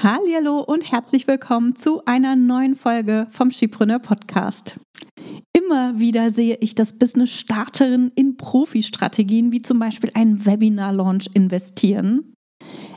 Hallo und herzlich willkommen zu einer neuen Folge vom Skipreneur Podcast. Immer wieder sehe ich, dass Business-Starterinnen in Profi-Strategien wie zum Beispiel ein Webinar-Launch investieren.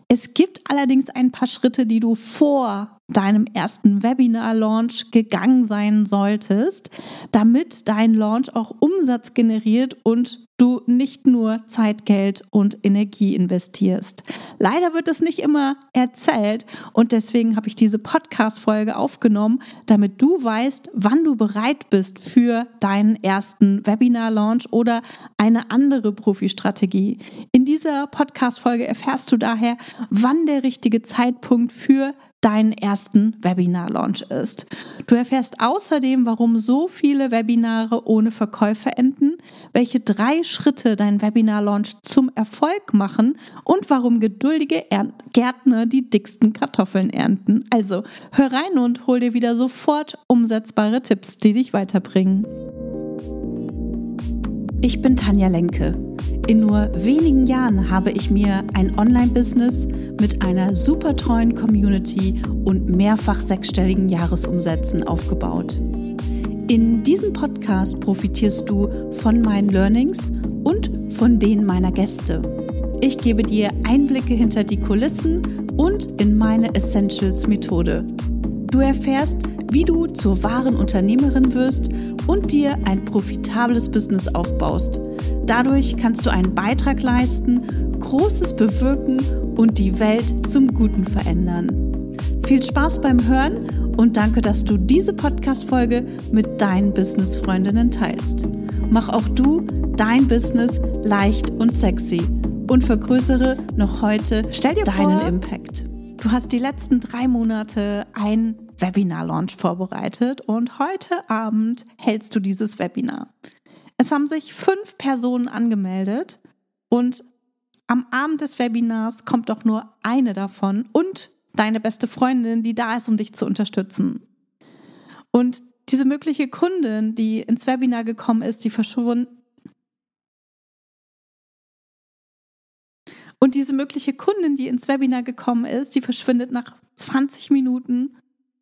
Es gibt allerdings ein paar Schritte, die du vor deinem ersten Webinar-Launch gegangen sein solltest, damit dein Launch auch Umsatz generiert und du nicht nur Zeit, Geld und Energie investierst. Leider wird das nicht immer erzählt und deswegen habe ich diese Podcast-Folge aufgenommen, damit du weißt, wann du bereit bist für deinen ersten Webinar-Launch oder eine andere Profi-Strategie. In dieser Podcast-Folge erfährst du daher, wann der richtige Zeitpunkt für deinen ersten Webinar-Launch ist. Du erfährst außerdem, warum so viele Webinare ohne Verkäufe enden, welche drei Schritte dein Webinar-Launch zum Erfolg machen und warum geduldige Gärtner die dicksten Kartoffeln ernten. Also hör rein und hol dir wieder sofort umsetzbare Tipps, die dich weiterbringen. Ich bin Tanja Lenke. In nur wenigen Jahren habe ich mir ein Online-Business mit einer super treuen Community und mehrfach sechsstelligen Jahresumsätzen aufgebaut. In diesem Podcast profitierst du von meinen Learnings und von denen meiner Gäste. Ich gebe dir Einblicke hinter die Kulissen und in meine Essentials-Methode. Du erfährst, wie du zur wahren Unternehmerin wirst und dir ein profitables Business aufbaust. Dadurch kannst du einen Beitrag leisten, Großes bewirken und die Welt zum Guten verändern. Viel Spaß beim Hören und danke, dass du diese Podcast-Folge mit deinen Business-Freundinnen teilst. Mach auch du dein Business leicht und sexy und vergrößere noch heute Stell dir deinen vor, Impact. Du hast die letzten drei Monate ein Webinar-Launch vorbereitet und heute Abend hältst du dieses Webinar. Es haben sich fünf Personen angemeldet und am Abend des Webinars kommt doch nur eine davon und deine beste Freundin, die da ist, um dich zu unterstützen. Und diese mögliche Kundin, die ins Webinar gekommen ist, die verschwunden. Und diese mögliche Kundin, die ins Webinar gekommen ist, die verschwindet nach 20 Minuten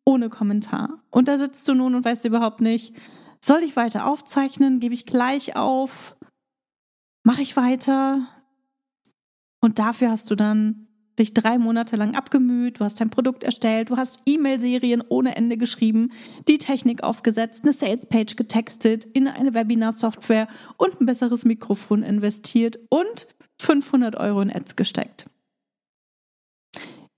ohne Kommentar. Und da sitzt du nun und weißt überhaupt nicht, soll ich weiter aufzeichnen? Gebe ich gleich auf? Mache ich weiter? Und dafür hast du dann dich drei Monate lang abgemüht, du hast dein Produkt erstellt, du hast E-Mail-Serien ohne Ende geschrieben, die Technik aufgesetzt, eine Sales-Page getextet, in eine Webinar-Software und ein besseres Mikrofon investiert und 500 Euro in Ads gesteckt.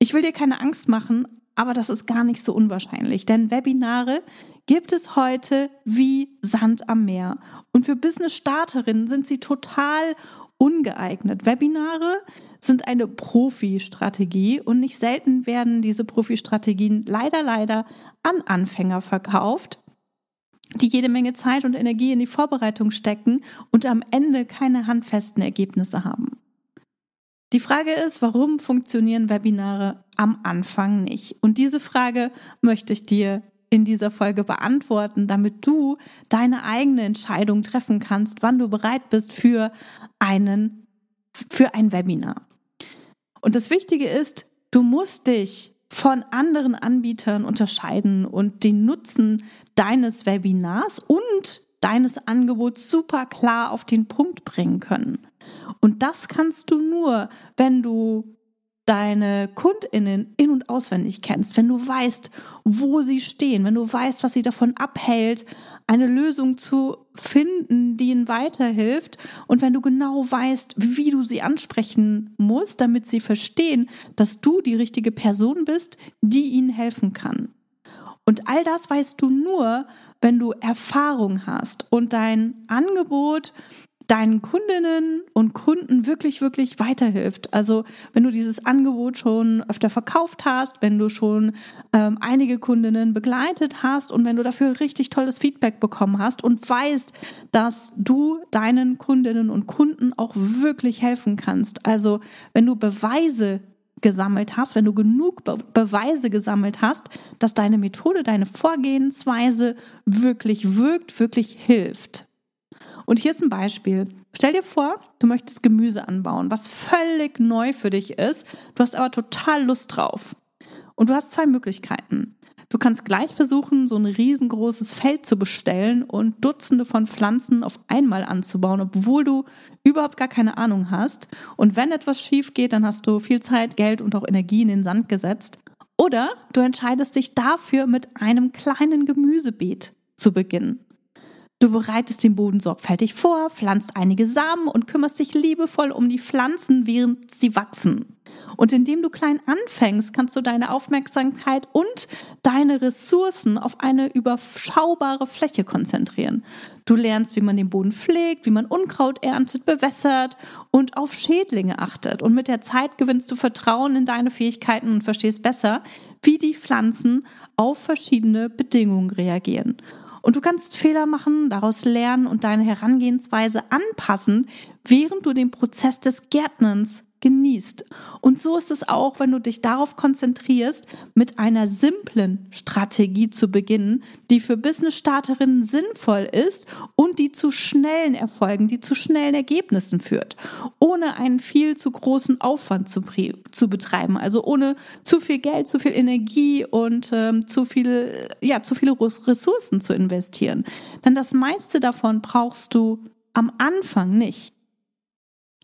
Ich will dir keine Angst machen, aber das ist gar nicht so unwahrscheinlich, denn Webinare gibt es heute wie Sand am Meer. Und für Business-Starterinnen sind sie total ungeeignet. Webinare sind eine Profi-Strategie und nicht selten werden diese Profi-Strategien leider, leider an Anfänger verkauft, die jede Menge Zeit und Energie in die Vorbereitung stecken und am Ende keine handfesten Ergebnisse haben. Die Frage ist, warum funktionieren Webinare am Anfang nicht? Und diese Frage möchte ich dir in dieser Folge beantworten, damit du deine eigene Entscheidung treffen kannst, wann du bereit bist für einen, für ein Webinar. Und das Wichtige ist, du musst dich von anderen Anbietern unterscheiden und den Nutzen deines Webinars und deines Angebots super klar auf den Punkt bringen können. Und das kannst du nur, wenn du deine Kundinnen in und auswendig kennst, wenn du weißt, wo sie stehen, wenn du weißt, was sie davon abhält, eine Lösung zu finden, die ihnen weiterhilft und wenn du genau weißt, wie du sie ansprechen musst, damit sie verstehen, dass du die richtige Person bist, die ihnen helfen kann. Und all das weißt du nur, wenn du Erfahrung hast und dein Angebot deinen Kundinnen und Kunden wirklich, wirklich weiterhilft. Also wenn du dieses Angebot schon öfter verkauft hast, wenn du schon ähm, einige Kundinnen begleitet hast und wenn du dafür richtig tolles Feedback bekommen hast und weißt, dass du deinen Kundinnen und Kunden auch wirklich helfen kannst. Also wenn du Beweise gesammelt hast, wenn du genug Be Beweise gesammelt hast, dass deine Methode, deine Vorgehensweise wirklich wirkt, wirklich hilft. Und hier ist ein Beispiel. Stell dir vor, du möchtest Gemüse anbauen, was völlig neu für dich ist. Du hast aber total Lust drauf. Und du hast zwei Möglichkeiten. Du kannst gleich versuchen, so ein riesengroßes Feld zu bestellen und Dutzende von Pflanzen auf einmal anzubauen, obwohl du überhaupt gar keine Ahnung hast. Und wenn etwas schief geht, dann hast du viel Zeit, Geld und auch Energie in den Sand gesetzt. Oder du entscheidest dich dafür, mit einem kleinen Gemüsebeet zu beginnen. Du bereitest den Boden sorgfältig vor, pflanzt einige Samen und kümmerst dich liebevoll um die Pflanzen, während sie wachsen. Und indem du klein anfängst, kannst du deine Aufmerksamkeit und deine Ressourcen auf eine überschaubare Fläche konzentrieren. Du lernst, wie man den Boden pflegt, wie man Unkraut erntet, bewässert und auf Schädlinge achtet. Und mit der Zeit gewinnst du Vertrauen in deine Fähigkeiten und verstehst besser, wie die Pflanzen auf verschiedene Bedingungen reagieren. Und du kannst Fehler machen, daraus lernen und deine Herangehensweise anpassen, während du den Prozess des Gärtnerns genießt. Und so ist es auch, wenn du dich darauf konzentrierst, mit einer simplen Strategie zu beginnen, die für Business-Starterinnen sinnvoll ist und die zu schnellen Erfolgen, die zu schnellen Ergebnissen führt, ohne einen viel zu großen Aufwand zu, zu betreiben, also ohne zu viel Geld, zu viel Energie und ähm, zu viel, ja, zu viele Ressourcen zu investieren. Denn das meiste davon brauchst du am Anfang nicht.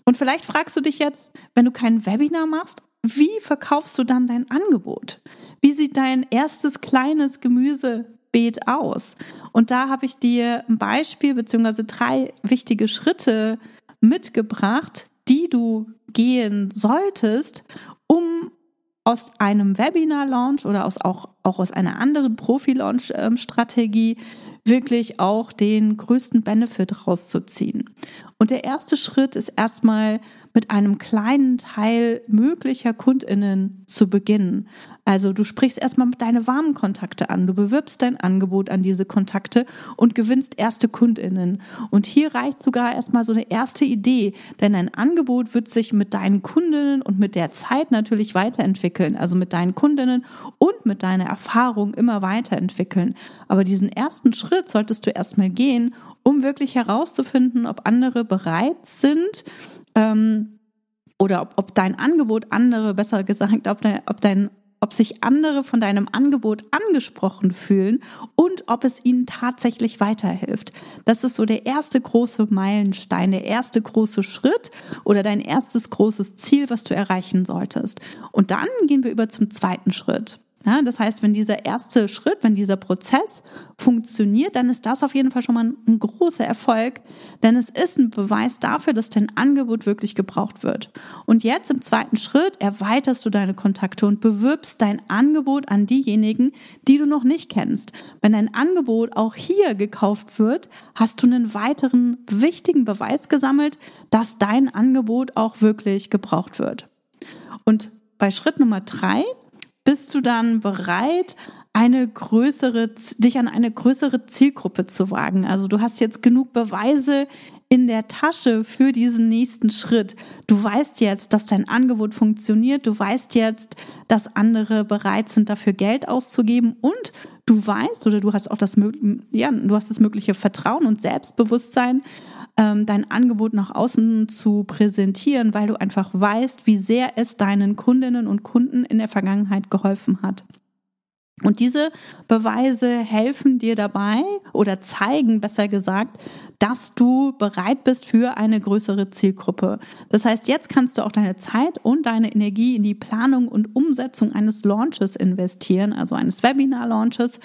Und vielleicht fragst du dich jetzt, wenn du kein Webinar machst, wie verkaufst du dann dein Angebot? Wie sieht dein erstes kleines Gemüsebeet aus? Und da habe ich dir ein Beispiel bzw. drei wichtige Schritte mitgebracht, die du gehen solltest, aus einem Webinar-Launch oder aus auch, auch aus einer anderen Profi-Launch-Strategie wirklich auch den größten Benefit rauszuziehen. Und der erste Schritt ist erstmal mit einem kleinen Teil möglicher Kundinnen zu beginnen. Also du sprichst erstmal deine warmen Kontakte an, du bewirbst dein Angebot an diese Kontakte und gewinnst erste Kundinnen. Und hier reicht sogar erstmal so eine erste Idee, denn dein Angebot wird sich mit deinen Kundinnen und mit der Zeit natürlich weiterentwickeln, also mit deinen Kundinnen und mit deiner Erfahrung immer weiterentwickeln. Aber diesen ersten Schritt solltest du erstmal gehen, um wirklich herauszufinden, ob andere bereit sind, ähm, oder ob, ob dein Angebot andere, besser gesagt, ob, dein, ob dein ob sich andere von deinem Angebot angesprochen fühlen und ob es ihnen tatsächlich weiterhilft. Das ist so der erste große Meilenstein, der erste große Schritt oder dein erstes großes Ziel, was du erreichen solltest. Und dann gehen wir über zum zweiten Schritt. Ja, das heißt, wenn dieser erste Schritt, wenn dieser Prozess funktioniert, dann ist das auf jeden Fall schon mal ein großer Erfolg, denn es ist ein Beweis dafür, dass dein Angebot wirklich gebraucht wird. Und jetzt im zweiten Schritt erweiterst du deine Kontakte und bewirbst dein Angebot an diejenigen, die du noch nicht kennst. Wenn dein Angebot auch hier gekauft wird, hast du einen weiteren wichtigen Beweis gesammelt, dass dein Angebot auch wirklich gebraucht wird. Und bei Schritt Nummer drei bist du dann bereit, eine größere, dich an eine größere Zielgruppe zu wagen. Also du hast jetzt genug Beweise in der Tasche für diesen nächsten Schritt. Du weißt jetzt, dass dein Angebot funktioniert. Du weißt jetzt, dass andere bereit sind, dafür Geld auszugeben und du weißt oder du hast auch das, ja, du hast das mögliche Vertrauen und Selbstbewusstsein, ähm, dein Angebot nach außen zu präsentieren, weil du einfach weißt, wie sehr es deinen Kundinnen und Kunden in der Vergangenheit geholfen hat. Und diese Beweise helfen dir dabei oder zeigen besser gesagt, dass du bereit bist für eine größere Zielgruppe. Das heißt, jetzt kannst du auch deine Zeit und deine Energie in die Planung und Umsetzung eines Launches investieren, also eines Webinar-Launches,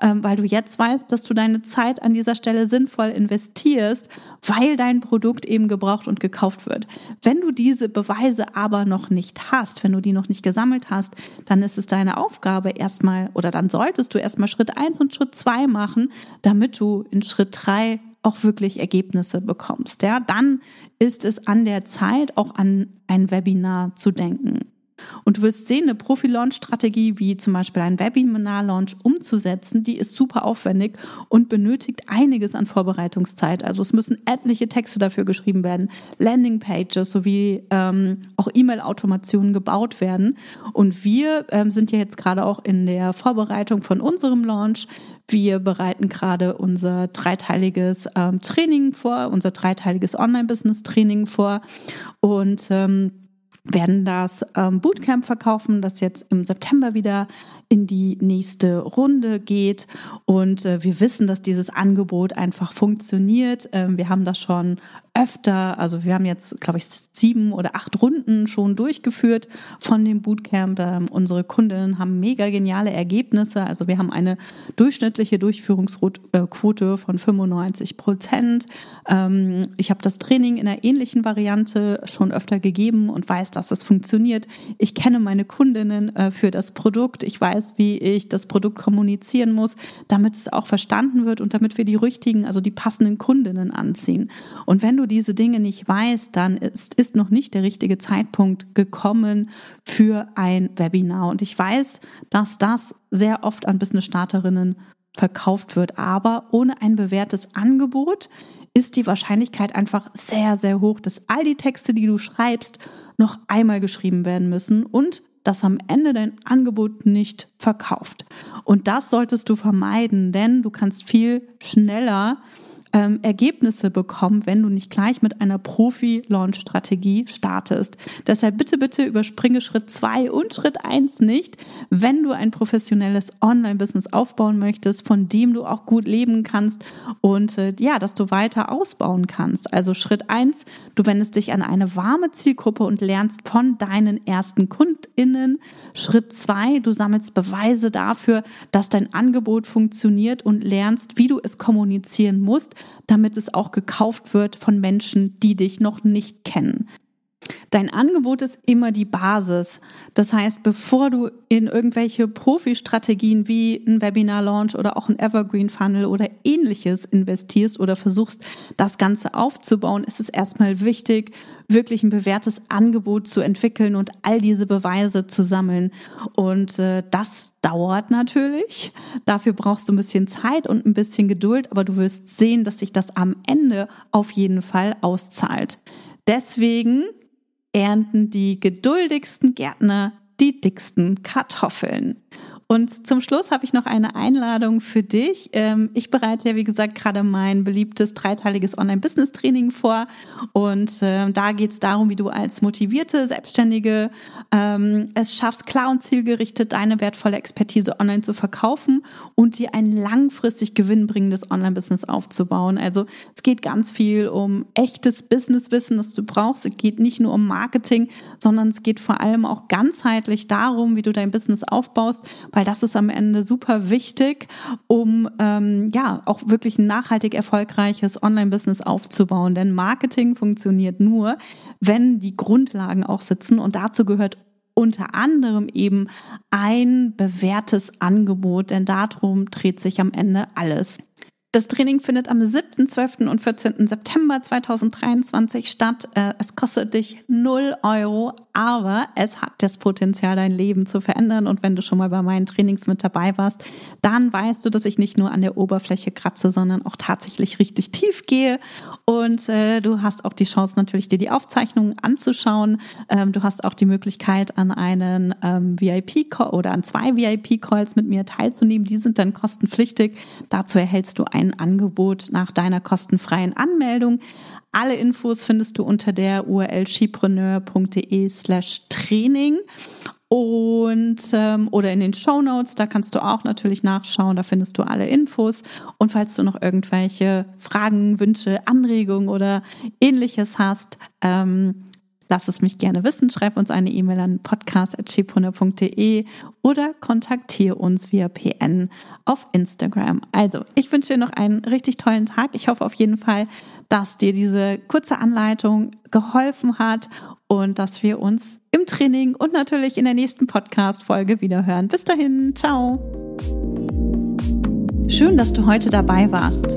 ähm, weil du jetzt weißt, dass du deine Zeit an dieser Stelle sinnvoll investierst, weil dein Produkt eben gebraucht und gekauft wird. Wenn du diese Beweise aber noch nicht hast, wenn du die noch nicht gesammelt hast, dann ist es deine Aufgabe erstmal oder dann solltest du erstmal Schritt eins und Schritt zwei machen, damit du in Schritt drei auch wirklich Ergebnisse bekommst. Ja, dann ist es an der Zeit, auch an ein Webinar zu denken. Und du wirst sehen, eine Profi-Launch-Strategie wie zum Beispiel ein Webinar-Launch umzusetzen, die ist super aufwendig und benötigt einiges an Vorbereitungszeit. Also es müssen etliche Texte dafür geschrieben werden, Landing-Pages sowie ähm, auch E-Mail-Automationen gebaut werden. Und wir ähm, sind ja jetzt gerade auch in der Vorbereitung von unserem Launch. Wir bereiten gerade unser dreiteiliges ähm, Training vor, unser dreiteiliges Online-Business-Training vor und ähm, werden das ähm, Bootcamp verkaufen, das jetzt im September wieder in die nächste Runde geht. Und äh, wir wissen, dass dieses Angebot einfach funktioniert. Ähm, wir haben das schon öfter, also wir haben jetzt, glaube ich, sieben oder acht Runden schon durchgeführt von dem Bootcamp. Ähm, unsere Kundinnen haben mega geniale Ergebnisse. Also wir haben eine durchschnittliche Durchführungsquote von 95 Prozent. Ähm, ich habe das Training in einer ähnlichen Variante schon öfter gegeben und weiß, dass es funktioniert. Ich kenne meine Kundinnen äh, für das Produkt. Ich weiß, wie ich das Produkt kommunizieren muss, damit es auch verstanden wird und damit wir die richtigen, also die passenden Kundinnen anziehen. Und wenn du diese Dinge nicht weißt, dann ist, ist noch nicht der richtige Zeitpunkt gekommen für ein Webinar. Und ich weiß, dass das sehr oft an Business-Starterinnen verkauft wird. Aber ohne ein bewährtes Angebot ist die Wahrscheinlichkeit einfach sehr, sehr hoch, dass all die Texte, die du schreibst, noch einmal geschrieben werden müssen und dass am Ende dein Angebot nicht verkauft. Und das solltest du vermeiden, denn du kannst viel schneller ähm, Ergebnisse bekommen, wenn du nicht gleich mit einer Profi-Launch-Strategie startest. Deshalb bitte, bitte überspringe Schritt zwei und Schritt eins nicht, wenn du ein professionelles Online-Business aufbauen möchtest, von dem du auch gut leben kannst und äh, ja, dass du weiter ausbauen kannst. Also Schritt eins, du wendest dich an eine warme Zielgruppe und lernst von deinen ersten KundInnen. Schritt zwei, du sammelst Beweise dafür, dass dein Angebot funktioniert und lernst, wie du es kommunizieren musst, damit es auch gekauft wird von Menschen, die dich noch nicht kennen. Dein Angebot ist immer die Basis. Das heißt, bevor du in irgendwelche Profi-Strategien wie ein Webinar-Launch oder auch ein Evergreen-Funnel oder ähnliches investierst oder versuchst, das Ganze aufzubauen, ist es erstmal wichtig, wirklich ein bewährtes Angebot zu entwickeln und all diese Beweise zu sammeln. Und äh, das dauert natürlich. Dafür brauchst du ein bisschen Zeit und ein bisschen Geduld, aber du wirst sehen, dass sich das am Ende auf jeden Fall auszahlt. Deswegen ernten die geduldigsten Gärtner die dicksten Kartoffeln. Und zum Schluss habe ich noch eine Einladung für dich. Ähm, ich bereite ja, wie gesagt, gerade mein beliebtes dreiteiliges Online-Business-Training vor. Und ähm, da geht es darum, wie du als motivierte Selbstständige ähm, es schaffst, klar und zielgerichtet deine wertvolle Expertise online zu verkaufen und dir ein langfristig gewinnbringendes Online-Business aufzubauen. Also es geht ganz viel um echtes Business-Wissen, das du brauchst. Es geht nicht nur um Marketing, sondern es geht vor allem auch ganzheitlich darum, wie du dein Business aufbaust, weil das ist am Ende super wichtig, um ähm, ja auch wirklich ein nachhaltig erfolgreiches Online-Business aufzubauen. Denn Marketing funktioniert nur, wenn die Grundlagen auch sitzen und dazu gehört unter anderem eben ein bewährtes Angebot, denn darum dreht sich am Ende alles. Das Training findet am 7., 12. und 14. September 2023 statt. Äh, es kostet dich 0 Euro, aber es hat das Potenzial, dein Leben zu verändern. Und wenn du schon mal bei meinen Trainings mit dabei warst, dann weißt du, dass ich nicht nur an der Oberfläche kratze, sondern auch tatsächlich richtig tief gehe. Und äh, du hast auch die Chance, natürlich dir die Aufzeichnungen anzuschauen. Ähm, du hast auch die Möglichkeit, an einen ähm, VIP-Call oder an zwei VIP-Calls mit mir teilzunehmen. Die sind dann kostenpflichtig. Dazu erhältst du ein ein Angebot nach deiner kostenfreien Anmeldung. Alle Infos findest du unter der URL skipreneur.de slash Training und ähm, oder in den Show Notes, da kannst du auch natürlich nachschauen, da findest du alle Infos. Und falls du noch irgendwelche Fragen, Wünsche, Anregungen oder ähnliches hast, ähm, Lass es mich gerne wissen. Schreib uns eine E-Mail an podcast.chipone.de oder kontaktiere uns via PN auf Instagram. Also, ich wünsche dir noch einen richtig tollen Tag. Ich hoffe auf jeden Fall, dass dir diese kurze Anleitung geholfen hat und dass wir uns im Training und natürlich in der nächsten Podcast-Folge wieder hören. Bis dahin, ciao. Schön, dass du heute dabei warst.